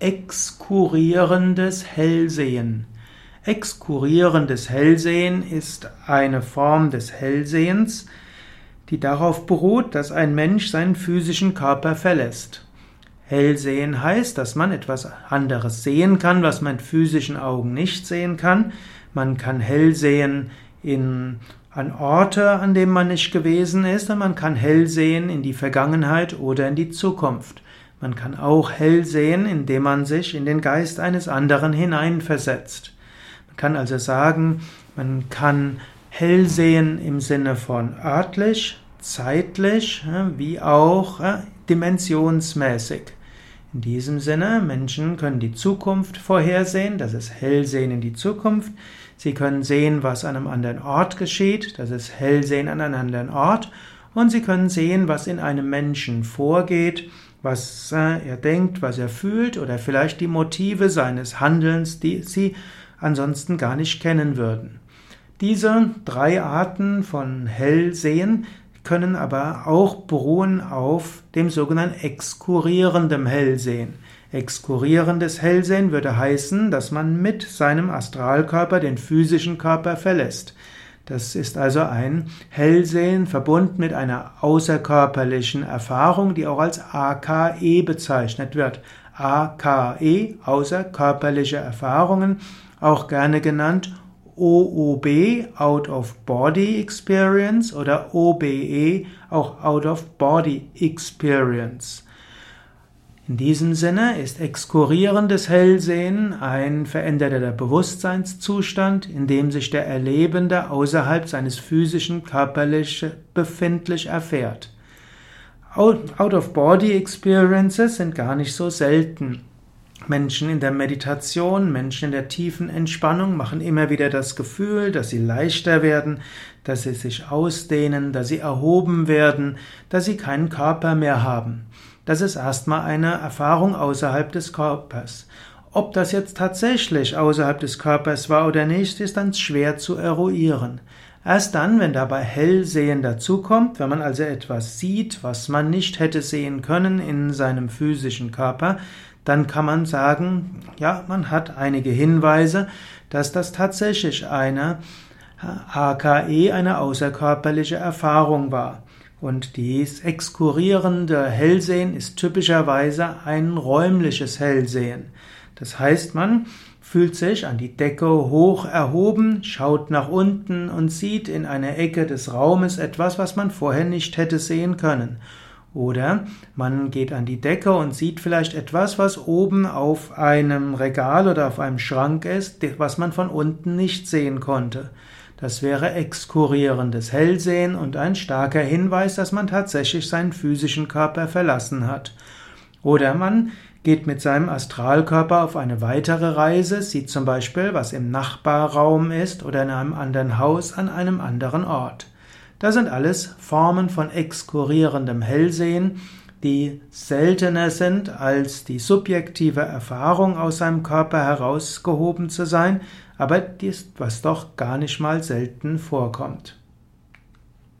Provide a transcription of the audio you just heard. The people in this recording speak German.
exkurrierendes Hellsehen. Exkurrierendes Hellsehen ist eine Form des Hellsehens, die darauf beruht, dass ein Mensch seinen physischen Körper verlässt. Hellsehen heißt, dass man etwas anderes sehen kann, was man mit physischen Augen nicht sehen kann. Man kann hell sehen in, an Orte, an denen man nicht gewesen ist, und man kann hell sehen in die Vergangenheit oder in die Zukunft. Man kann auch hell sehen, indem man sich in den Geist eines anderen hineinversetzt. Man kann also sagen, man kann hell sehen im Sinne von örtlich, zeitlich, wie auch dimensionsmäßig. In diesem Sinne, Menschen können die Zukunft vorhersehen, das ist Hellsehen in die Zukunft. Sie können sehen, was an einem anderen Ort geschieht, das ist Hellsehen an einem anderen Ort. Und sie können sehen, was in einem Menschen vorgeht, was er denkt, was er fühlt oder vielleicht die Motive seines Handelns, die sie ansonsten gar nicht kennen würden. Diese drei Arten von Hellsehen können aber auch beruhen auf dem sogenannten exkurrierendem Hellsehen. Exkurrierendes Hellsehen würde heißen, dass man mit seinem Astralkörper den physischen Körper verlässt. Das ist also ein Hellsehen verbunden mit einer außerkörperlichen Erfahrung, die auch als AKE bezeichnet wird. AKE, außerkörperliche Erfahrungen, auch gerne genannt OOB, Out of Body Experience oder OBE, auch Out of Body Experience. In diesem Sinne ist exkurrierendes Hellsehen ein veränderter Bewusstseinszustand, in dem sich der Erlebende außerhalb seines physischen körperlich befindlich erfährt. Out-of-Body-Experiences sind gar nicht so selten. Menschen in der Meditation, Menschen in der tiefen Entspannung machen immer wieder das Gefühl, dass sie leichter werden, dass sie sich ausdehnen, dass sie erhoben werden, dass sie keinen Körper mehr haben. Das ist erstmal eine Erfahrung außerhalb des Körpers. Ob das jetzt tatsächlich außerhalb des Körpers war oder nicht, ist dann schwer zu eruieren. Erst dann, wenn dabei Hellsehen dazukommt, wenn man also etwas sieht, was man nicht hätte sehen können in seinem physischen Körper, dann kann man sagen, ja, man hat einige Hinweise, dass das tatsächlich eine AKE, eine außerkörperliche Erfahrung war. Und dies exkurrierende Hellsehen ist typischerweise ein räumliches Hellsehen. Das heißt, man fühlt sich an die Decke hoch erhoben, schaut nach unten und sieht in einer Ecke des Raumes etwas, was man vorher nicht hätte sehen können. Oder man geht an die Decke und sieht vielleicht etwas, was oben auf einem Regal oder auf einem Schrank ist, was man von unten nicht sehen konnte. Das wäre exkurrierendes Hellsehen und ein starker Hinweis, dass man tatsächlich seinen physischen Körper verlassen hat. Oder man geht mit seinem Astralkörper auf eine weitere Reise, sieht zum Beispiel, was im Nachbarraum ist oder in einem anderen Haus an einem anderen Ort. Das sind alles Formen von exkurrierendem Hellsehen, die seltener sind als die subjektive Erfahrung aus seinem Körper herausgehoben zu sein, aber was doch gar nicht mal selten vorkommt.